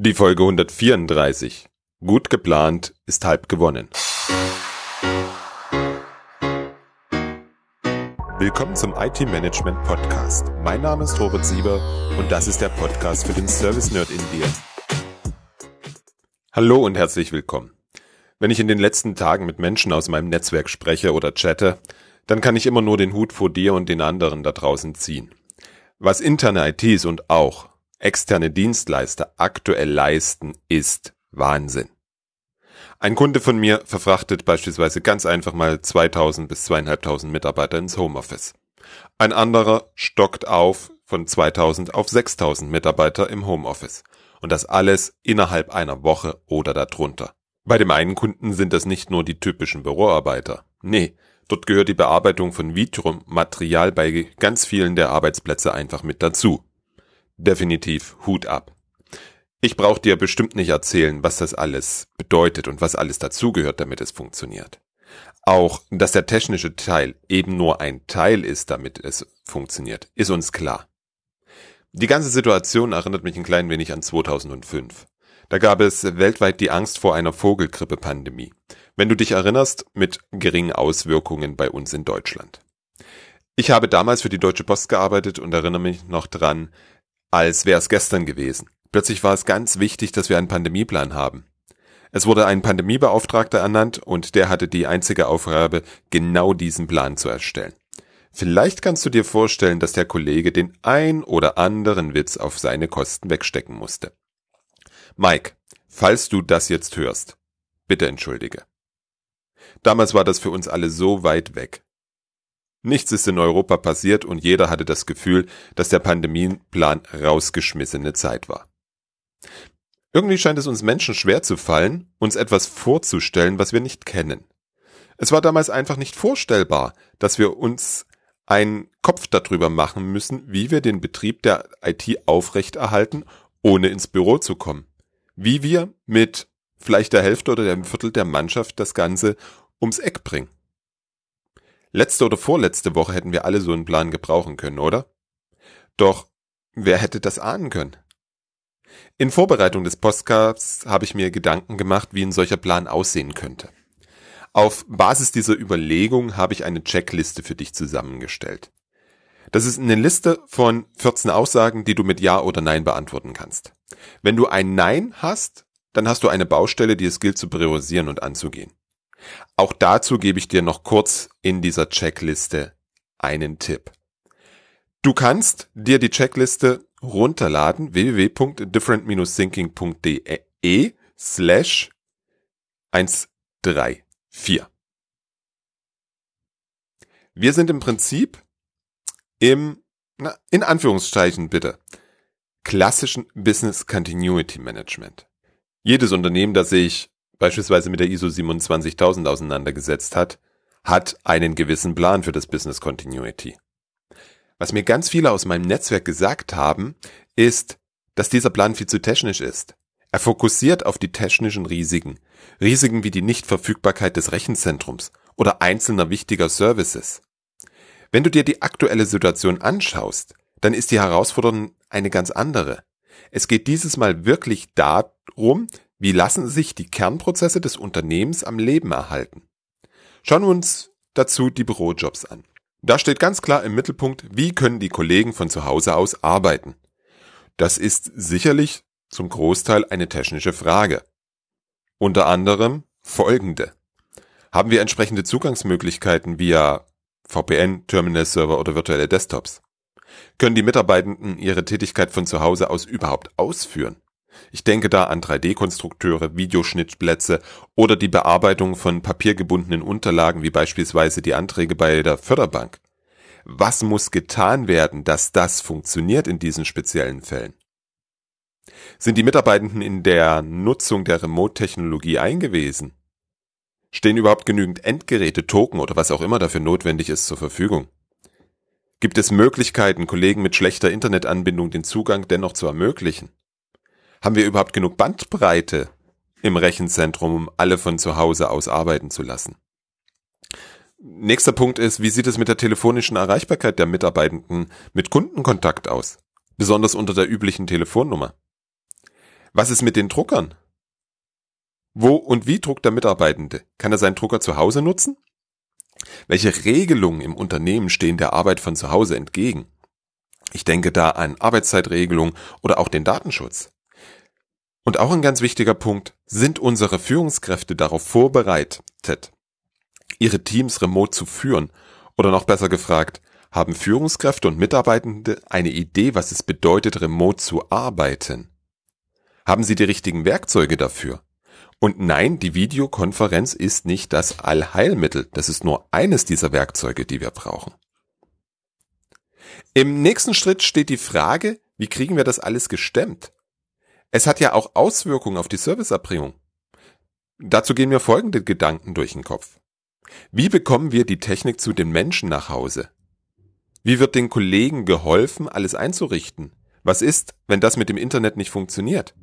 Die Folge 134. Gut geplant ist halb gewonnen. Willkommen zum IT Management Podcast. Mein Name ist Robert Sieber und das ist der Podcast für den Service Nerd in dir. Hallo und herzlich willkommen. Wenn ich in den letzten Tagen mit Menschen aus meinem Netzwerk spreche oder chatte, dann kann ich immer nur den Hut vor dir und den anderen da draußen ziehen. Was interne ITs und auch externe Dienstleister aktuell leisten, ist Wahnsinn. Ein Kunde von mir verfrachtet beispielsweise ganz einfach mal 2000 bis 2500 Mitarbeiter ins Homeoffice. Ein anderer stockt auf von 2000 auf 6000 Mitarbeiter im Homeoffice. Und das alles innerhalb einer Woche oder darunter. Bei dem einen Kunden sind das nicht nur die typischen Büroarbeiter. Nee, dort gehört die Bearbeitung von Vitrum-Material bei ganz vielen der Arbeitsplätze einfach mit dazu definitiv Hut ab. Ich brauche dir bestimmt nicht erzählen, was das alles bedeutet und was alles dazugehört, damit es funktioniert. Auch, dass der technische Teil eben nur ein Teil ist, damit es funktioniert, ist uns klar. Die ganze Situation erinnert mich ein klein wenig an 2005. Da gab es weltweit die Angst vor einer Vogelgrippe-Pandemie. Wenn du dich erinnerst, mit geringen Auswirkungen bei uns in Deutschland. Ich habe damals für die Deutsche Post gearbeitet und erinnere mich noch dran, als wäre es gestern gewesen. Plötzlich war es ganz wichtig, dass wir einen Pandemieplan haben. Es wurde ein Pandemiebeauftragter ernannt und der hatte die einzige Aufgabe, genau diesen Plan zu erstellen. Vielleicht kannst du dir vorstellen, dass der Kollege den ein oder anderen Witz auf seine Kosten wegstecken musste. Mike, falls du das jetzt hörst, bitte entschuldige. Damals war das für uns alle so weit weg. Nichts ist in Europa passiert und jeder hatte das Gefühl, dass der Pandemieplan rausgeschmissene Zeit war. Irgendwie scheint es uns Menschen schwer zu fallen, uns etwas vorzustellen, was wir nicht kennen. Es war damals einfach nicht vorstellbar, dass wir uns einen Kopf darüber machen müssen, wie wir den Betrieb der IT aufrechterhalten, ohne ins Büro zu kommen. Wie wir mit vielleicht der Hälfte oder dem Viertel der Mannschaft das Ganze ums Eck bringen. Letzte oder vorletzte Woche hätten wir alle so einen Plan gebrauchen können, oder? Doch wer hätte das ahnen können? In Vorbereitung des Podcasts habe ich mir Gedanken gemacht, wie ein solcher Plan aussehen könnte. Auf Basis dieser Überlegung habe ich eine Checkliste für dich zusammengestellt. Das ist eine Liste von 14 Aussagen, die du mit Ja oder Nein beantworten kannst. Wenn du ein Nein hast, dann hast du eine Baustelle, die es gilt zu priorisieren und anzugehen. Auch dazu gebe ich dir noch kurz in dieser Checkliste einen Tipp. Du kannst dir die Checkliste runterladen www.different-thinking.de slash 134. Wir sind im Prinzip im, na, in Anführungszeichen bitte, klassischen Business Continuity Management. Jedes Unternehmen, das sich beispielsweise mit der ISO 27000 auseinandergesetzt hat, hat einen gewissen Plan für das Business Continuity. Was mir ganz viele aus meinem Netzwerk gesagt haben, ist, dass dieser Plan viel zu technisch ist. Er fokussiert auf die technischen Risiken, Risiken wie die Nichtverfügbarkeit des Rechenzentrums oder einzelner wichtiger Services. Wenn du dir die aktuelle Situation anschaust, dann ist die Herausforderung eine ganz andere. Es geht dieses Mal wirklich darum, wie lassen sich die Kernprozesse des Unternehmens am Leben erhalten? Schauen wir uns dazu die Bürojobs an. Da steht ganz klar im Mittelpunkt, wie können die Kollegen von zu Hause aus arbeiten. Das ist sicherlich zum Großteil eine technische Frage. Unter anderem folgende. Haben wir entsprechende Zugangsmöglichkeiten via VPN, Terminal-Server oder virtuelle Desktops? Können die Mitarbeitenden ihre Tätigkeit von zu Hause aus überhaupt ausführen? Ich denke da an 3D-Konstrukteure, Videoschnittplätze oder die Bearbeitung von papiergebundenen Unterlagen wie beispielsweise die Anträge bei der Förderbank. Was muss getan werden, dass das funktioniert in diesen speziellen Fällen? Sind die Mitarbeitenden in der Nutzung der Remote-Technologie eingewiesen? Stehen überhaupt genügend Endgeräte, Token oder was auch immer dafür notwendig ist zur Verfügung? Gibt es Möglichkeiten, Kollegen mit schlechter Internetanbindung den Zugang dennoch zu ermöglichen? Haben wir überhaupt genug Bandbreite im Rechenzentrum, um alle von zu Hause aus arbeiten zu lassen? Nächster Punkt ist, wie sieht es mit der telefonischen Erreichbarkeit der Mitarbeitenden mit Kundenkontakt aus? Besonders unter der üblichen Telefonnummer. Was ist mit den Druckern? Wo und wie druckt der Mitarbeitende? Kann er seinen Drucker zu Hause nutzen? Welche Regelungen im Unternehmen stehen der Arbeit von zu Hause entgegen? Ich denke da an Arbeitszeitregelung oder auch den Datenschutz. Und auch ein ganz wichtiger Punkt, sind unsere Führungskräfte darauf vorbereitet, ihre Teams remote zu führen? Oder noch besser gefragt, haben Führungskräfte und Mitarbeitende eine Idee, was es bedeutet, remote zu arbeiten? Haben sie die richtigen Werkzeuge dafür? Und nein, die Videokonferenz ist nicht das Allheilmittel, das ist nur eines dieser Werkzeuge, die wir brauchen. Im nächsten Schritt steht die Frage, wie kriegen wir das alles gestemmt? Es hat ja auch Auswirkungen auf die Serviceerbringung. Dazu gehen mir folgende Gedanken durch den Kopf. Wie bekommen wir die Technik zu den Menschen nach Hause? Wie wird den Kollegen geholfen, alles einzurichten? Was ist, wenn das mit dem Internet nicht funktioniert?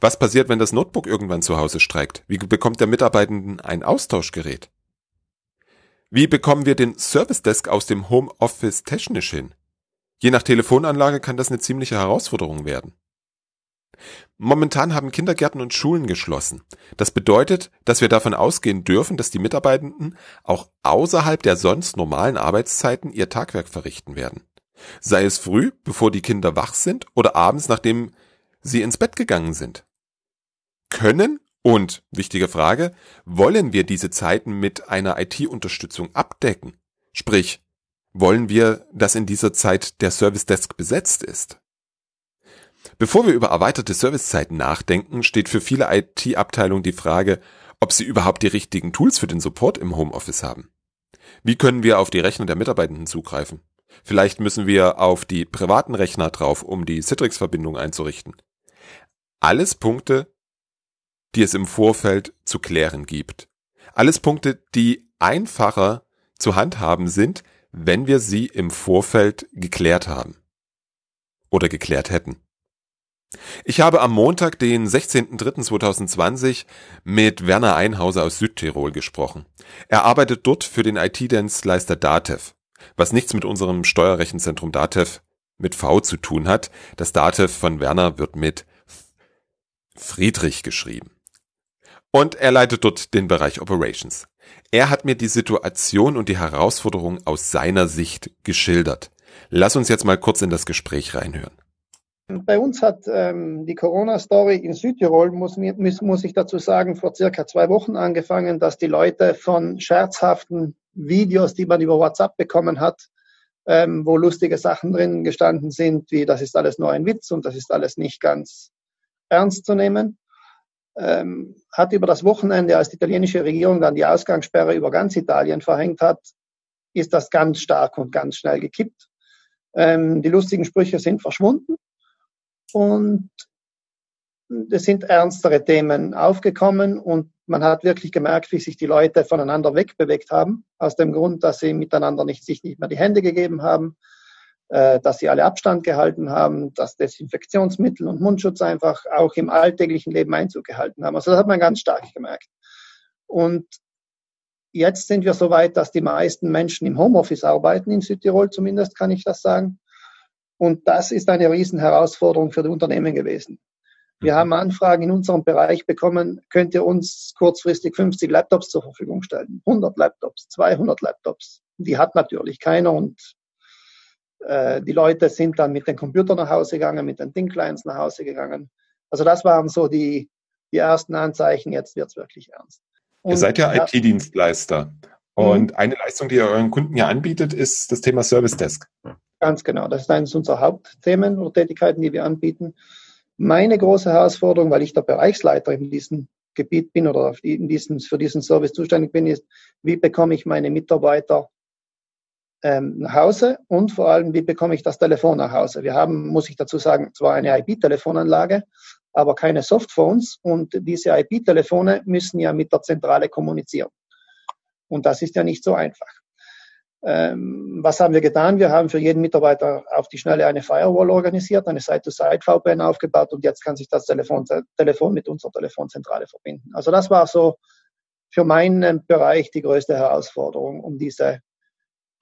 Was passiert, wenn das Notebook irgendwann zu Hause streikt? Wie bekommt der Mitarbeitenden ein Austauschgerät? Wie bekommen wir den Service Desk aus dem Homeoffice technisch hin? Je nach Telefonanlage kann das eine ziemliche Herausforderung werden. Momentan haben Kindergärten und Schulen geschlossen. Das bedeutet, dass wir davon ausgehen dürfen, dass die Mitarbeitenden auch außerhalb der sonst normalen Arbeitszeiten ihr Tagwerk verrichten werden. Sei es früh, bevor die Kinder wach sind, oder abends, nachdem sie ins Bett gegangen sind. Können und, wichtige Frage, wollen wir diese Zeiten mit einer IT-Unterstützung abdecken? Sprich, wollen wir, dass in dieser Zeit der Service Desk besetzt ist? Bevor wir über erweiterte Servicezeiten nachdenken, steht für viele IT-Abteilungen die Frage, ob sie überhaupt die richtigen Tools für den Support im Homeoffice haben. Wie können wir auf die Rechner der Mitarbeitenden zugreifen? Vielleicht müssen wir auf die privaten Rechner drauf, um die Citrix-Verbindung einzurichten. Alles Punkte, die es im Vorfeld zu klären gibt. Alles Punkte, die einfacher zu handhaben sind, wenn wir sie im Vorfeld geklärt haben. Oder geklärt hätten. Ich habe am Montag, den 16.03.2020 mit Werner Einhauser aus Südtirol gesprochen. Er arbeitet dort für den IT-Dienstleister Datev, was nichts mit unserem Steuerrechenzentrum Datev mit V zu tun hat. Das Datev von Werner wird mit Friedrich geschrieben. Und er leitet dort den Bereich Operations. Er hat mir die Situation und die Herausforderungen aus seiner Sicht geschildert. Lass uns jetzt mal kurz in das Gespräch reinhören. Bei uns hat ähm, die Corona-Story in Südtirol, muss, muss, muss ich dazu sagen, vor circa zwei Wochen angefangen, dass die Leute von scherzhaften Videos, die man über WhatsApp bekommen hat, ähm, wo lustige Sachen drin gestanden sind, wie das ist alles nur ein Witz und das ist alles nicht ganz ernst zu nehmen, ähm, hat über das Wochenende, als die italienische Regierung dann die Ausgangssperre über ganz Italien verhängt hat, ist das ganz stark und ganz schnell gekippt. Ähm, die lustigen Sprüche sind verschwunden und es sind ernstere Themen aufgekommen und man hat wirklich gemerkt, wie sich die Leute voneinander wegbewegt haben, aus dem Grund, dass sie miteinander nicht, sich nicht mehr die Hände gegeben haben, äh, dass sie alle Abstand gehalten haben, dass Desinfektionsmittel und Mundschutz einfach auch im alltäglichen Leben Einzug gehalten haben. Also das hat man ganz stark gemerkt. Und jetzt sind wir so weit, dass die meisten Menschen im Homeoffice arbeiten, in Südtirol zumindest kann ich das sagen. Und das ist eine Riesenherausforderung für die Unternehmen gewesen. Wir mhm. haben Anfragen in unserem Bereich bekommen, könnt ihr uns kurzfristig 50 Laptops zur Verfügung stellen? 100 Laptops, 200 Laptops. Die hat natürlich keiner und äh, die Leute sind dann mit den Computern nach Hause gegangen, mit den Thin-Clients nach Hause gegangen. Also das waren so die, die ersten Anzeichen, jetzt wird es wirklich ernst. Und, ihr seid ja IT-Dienstleister. Mhm. Und eine Leistung, die ihr euren Kunden ja anbietet, ist das Thema Service Desk. Ganz genau. Das ist eines unserer Hauptthemen oder Tätigkeiten, die wir anbieten. Meine große Herausforderung, weil ich der Bereichsleiter in diesem Gebiet bin oder in diesem, für diesen Service zuständig bin, ist, wie bekomme ich meine Mitarbeiter ähm, nach Hause und vor allem, wie bekomme ich das Telefon nach Hause? Wir haben, muss ich dazu sagen, zwar eine IP-Telefonanlage, aber keine Softphones und diese IP-Telefone müssen ja mit der Zentrale kommunizieren. Und das ist ja nicht so einfach. Ähm, was haben wir getan? Wir haben für jeden Mitarbeiter auf die Schnelle eine Firewall organisiert, eine Site-to-Site-VPN aufgebaut und jetzt kann sich das Telefon, Telefon mit unserer Telefonzentrale verbinden. Also das war so für meinen Bereich die größte Herausforderung, um diese,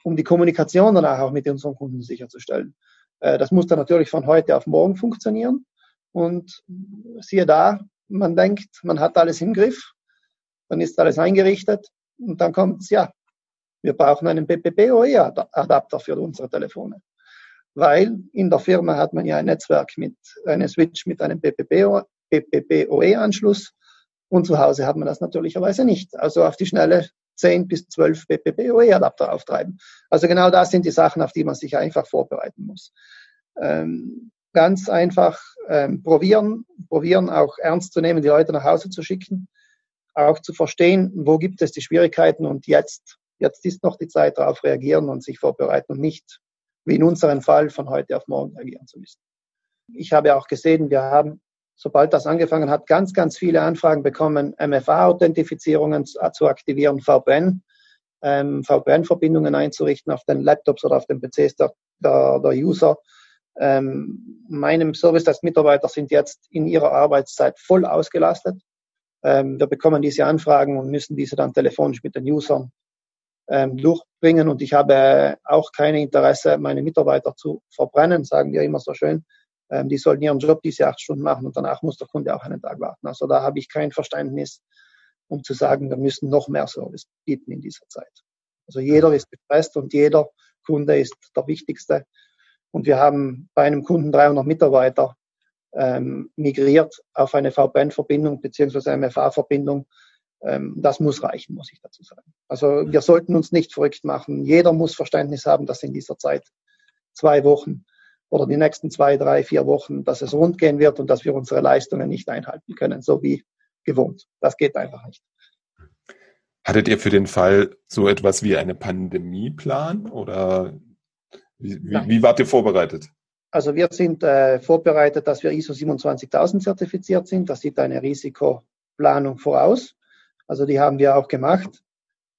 um die Kommunikation danach auch mit unseren Kunden sicherzustellen. Äh, das muss dann natürlich von heute auf morgen funktionieren. Und siehe da, man denkt, man hat alles im Griff, dann ist alles eingerichtet und dann kommt es, ja, wir brauchen einen PPP-OE-Adapter für unsere Telefone. Weil in der Firma hat man ja ein Netzwerk mit, einem Switch mit einem PPP-OE-Anschluss und zu Hause hat man das natürlicherweise nicht. Also auf die Schnelle 10 bis 12 PPP-OE-Adapter auftreiben. Also genau das sind die Sachen, auf die man sich einfach vorbereiten muss. Ähm, ganz einfach ähm, probieren, probieren auch ernst zu nehmen, die Leute nach Hause zu schicken, auch zu verstehen, wo gibt es die Schwierigkeiten und jetzt, jetzt ist noch die Zeit darauf reagieren und sich vorbereiten und nicht, wie in unserem Fall, von heute auf morgen reagieren zu müssen. Ich habe auch gesehen, wir haben, sobald das angefangen hat, ganz, ganz viele Anfragen bekommen, MFA-Authentifizierungen zu, aktivieren, VPN, ähm, VPN-Verbindungen einzurichten auf den Laptops oder auf den PCs der, der, der User ähm, meinem Service als Mitarbeiter sind jetzt in ihrer Arbeitszeit voll ausgelastet. Ähm, wir bekommen diese Anfragen und müssen diese dann telefonisch mit den Usern ähm, durchbringen. Und ich habe auch kein Interesse, meine Mitarbeiter zu verbrennen, sagen wir immer so schön. Ähm, die sollen ihren Job diese acht Stunden machen und danach muss der Kunde auch einen Tag warten. Also da habe ich kein Verständnis, um zu sagen, wir müssen noch mehr Service bieten in dieser Zeit. Also jeder ist gestresst und jeder Kunde ist der wichtigste. Und wir haben bei einem Kunden 300 Mitarbeiter ähm, migriert auf eine VPN-Verbindung beziehungsweise MFA-Verbindung. Ähm, das muss reichen, muss ich dazu sagen. Also wir sollten uns nicht verrückt machen. Jeder muss Verständnis haben, dass in dieser Zeit zwei Wochen oder die nächsten zwei, drei, vier Wochen, dass es rund gehen wird und dass wir unsere Leistungen nicht einhalten können, so wie gewohnt. Das geht einfach nicht. Hattet ihr für den Fall so etwas wie eine Pandemieplan oder wie, wie, wie wart ihr vorbereitet? Also wir sind äh, vorbereitet, dass wir ISO 27000 zertifiziert sind. Das sieht eine Risikoplanung voraus. Also die haben wir auch gemacht.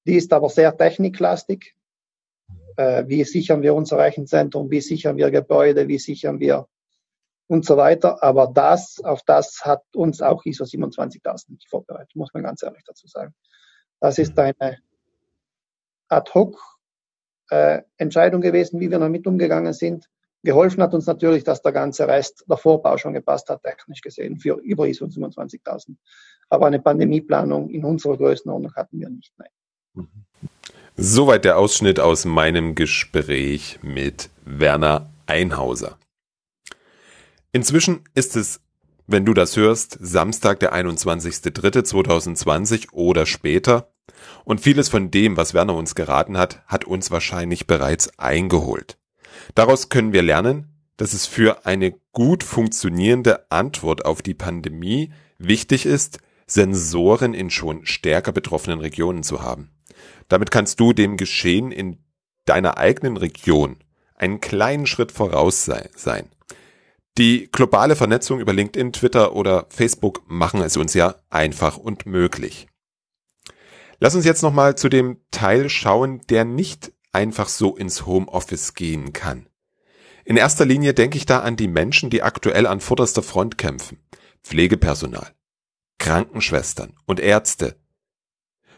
Die ist aber sehr techniklastig. Äh, wie sichern wir unser Rechenzentrum? Wie sichern wir Gebäude? Wie sichern wir und so weiter. Aber das, auf das hat uns auch ISO 27000 nicht vorbereitet, muss man ganz ehrlich dazu sagen. Das ist eine ad hoc äh, Entscheidung gewesen, wie wir damit umgegangen sind. Geholfen hat uns natürlich, dass der ganze Rest der Vorbau schon gepasst hat, technisch gesehen, für über ISO 27000. Aber eine Pandemieplanung in unserer Größenordnung hatten wir nicht. Nein. Soweit der Ausschnitt aus meinem Gespräch mit Werner Einhauser. Inzwischen ist es, wenn du das hörst, Samstag, der 21.03.2020 oder später. Und vieles von dem, was Werner uns geraten hat, hat uns wahrscheinlich bereits eingeholt. Daraus können wir lernen, dass es für eine gut funktionierende Antwort auf die Pandemie wichtig ist, Sensoren in schon stärker betroffenen Regionen zu haben. Damit kannst du dem Geschehen in deiner eigenen Region einen kleinen Schritt voraus sein. Die globale Vernetzung über LinkedIn, Twitter oder Facebook machen es uns ja einfach und möglich. Lass uns jetzt nochmal zu dem Teil schauen, der nicht einfach so ins Homeoffice gehen kann. In erster Linie denke ich da an die Menschen, die aktuell an vorderster Front kämpfen. Pflegepersonal, Krankenschwestern und Ärzte.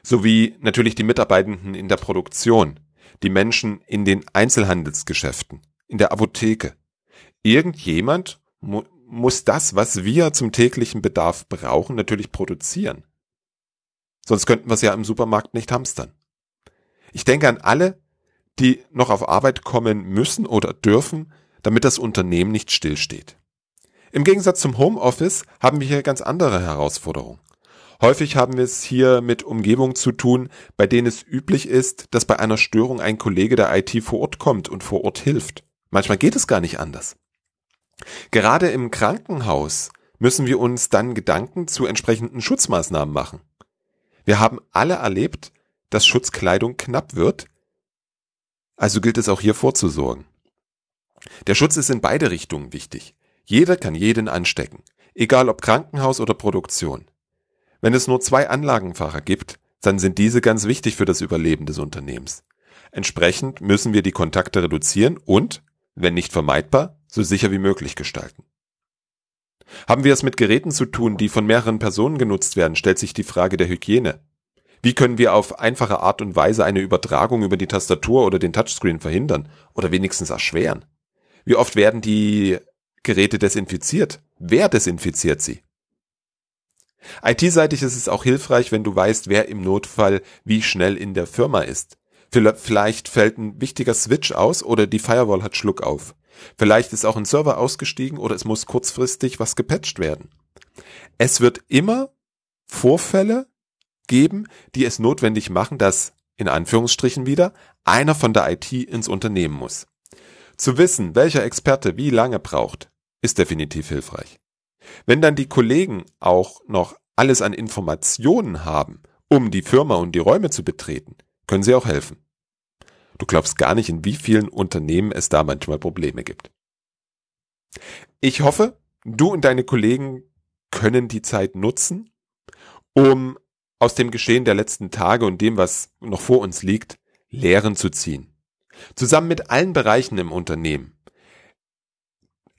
Sowie natürlich die Mitarbeitenden in der Produktion, die Menschen in den Einzelhandelsgeschäften, in der Apotheke. Irgendjemand mu muss das, was wir zum täglichen Bedarf brauchen, natürlich produzieren. Sonst könnten wir es ja im Supermarkt nicht hamstern. Ich denke an alle, die noch auf Arbeit kommen müssen oder dürfen, damit das Unternehmen nicht stillsteht. Im Gegensatz zum Homeoffice haben wir hier ganz andere Herausforderungen. Häufig haben wir es hier mit Umgebungen zu tun, bei denen es üblich ist, dass bei einer Störung ein Kollege der IT vor Ort kommt und vor Ort hilft. Manchmal geht es gar nicht anders. Gerade im Krankenhaus müssen wir uns dann Gedanken zu entsprechenden Schutzmaßnahmen machen. Wir haben alle erlebt, dass Schutzkleidung knapp wird, also gilt es auch hier vorzusorgen. Der Schutz ist in beide Richtungen wichtig. Jeder kann jeden anstecken, egal ob Krankenhaus oder Produktion. Wenn es nur zwei Anlagenfahrer gibt, dann sind diese ganz wichtig für das Überleben des Unternehmens. Entsprechend müssen wir die Kontakte reduzieren und, wenn nicht vermeidbar, so sicher wie möglich gestalten. Haben wir es mit Geräten zu tun, die von mehreren Personen genutzt werden, stellt sich die Frage der Hygiene. Wie können wir auf einfache Art und Weise eine Übertragung über die Tastatur oder den Touchscreen verhindern oder wenigstens erschweren? Wie oft werden die Geräte desinfiziert? Wer desinfiziert sie? IT-seitig ist es auch hilfreich, wenn du weißt, wer im Notfall wie schnell in der Firma ist. Vielleicht fällt ein wichtiger Switch aus oder die Firewall hat Schluck auf. Vielleicht ist auch ein Server ausgestiegen oder es muss kurzfristig was gepatcht werden. Es wird immer Vorfälle geben, die es notwendig machen, dass in Anführungsstrichen wieder einer von der IT ins Unternehmen muss. Zu wissen, welcher Experte wie lange braucht, ist definitiv hilfreich. Wenn dann die Kollegen auch noch alles an Informationen haben, um die Firma und die Räume zu betreten, können sie auch helfen. Du glaubst gar nicht, in wie vielen Unternehmen es da manchmal Probleme gibt. Ich hoffe, du und deine Kollegen können die Zeit nutzen, um aus dem Geschehen der letzten Tage und dem, was noch vor uns liegt, Lehren zu ziehen. Zusammen mit allen Bereichen im Unternehmen.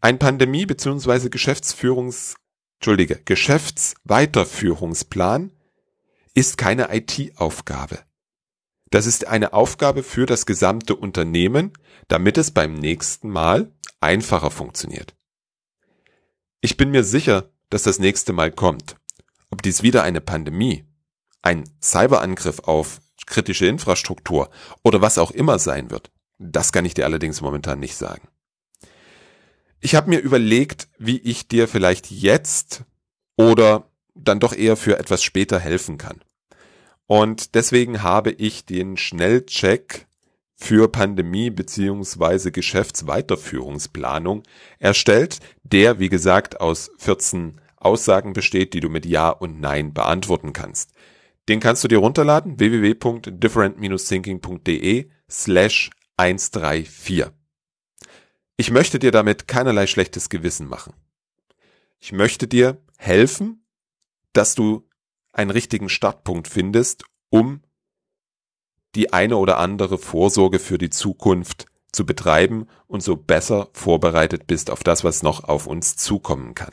Ein Pandemie- bzw. Geschäftsführungs, Entschuldige, Geschäftsweiterführungsplan ist keine IT-Aufgabe. Das ist eine Aufgabe für das gesamte Unternehmen, damit es beim nächsten Mal einfacher funktioniert. Ich bin mir sicher, dass das nächste Mal kommt. Ob dies wieder eine Pandemie, ein Cyberangriff auf kritische Infrastruktur oder was auch immer sein wird, das kann ich dir allerdings momentan nicht sagen. Ich habe mir überlegt, wie ich dir vielleicht jetzt oder dann doch eher für etwas später helfen kann. Und deswegen habe ich den Schnellcheck für Pandemie beziehungsweise Geschäftsweiterführungsplanung erstellt, der, wie gesagt, aus 14 Aussagen besteht, die du mit Ja und Nein beantworten kannst. Den kannst du dir runterladen, www.different-thinking.de slash 134. Ich möchte dir damit keinerlei schlechtes Gewissen machen. Ich möchte dir helfen, dass du einen richtigen Startpunkt findest, um die eine oder andere Vorsorge für die Zukunft zu betreiben und so besser vorbereitet bist auf das, was noch auf uns zukommen kann.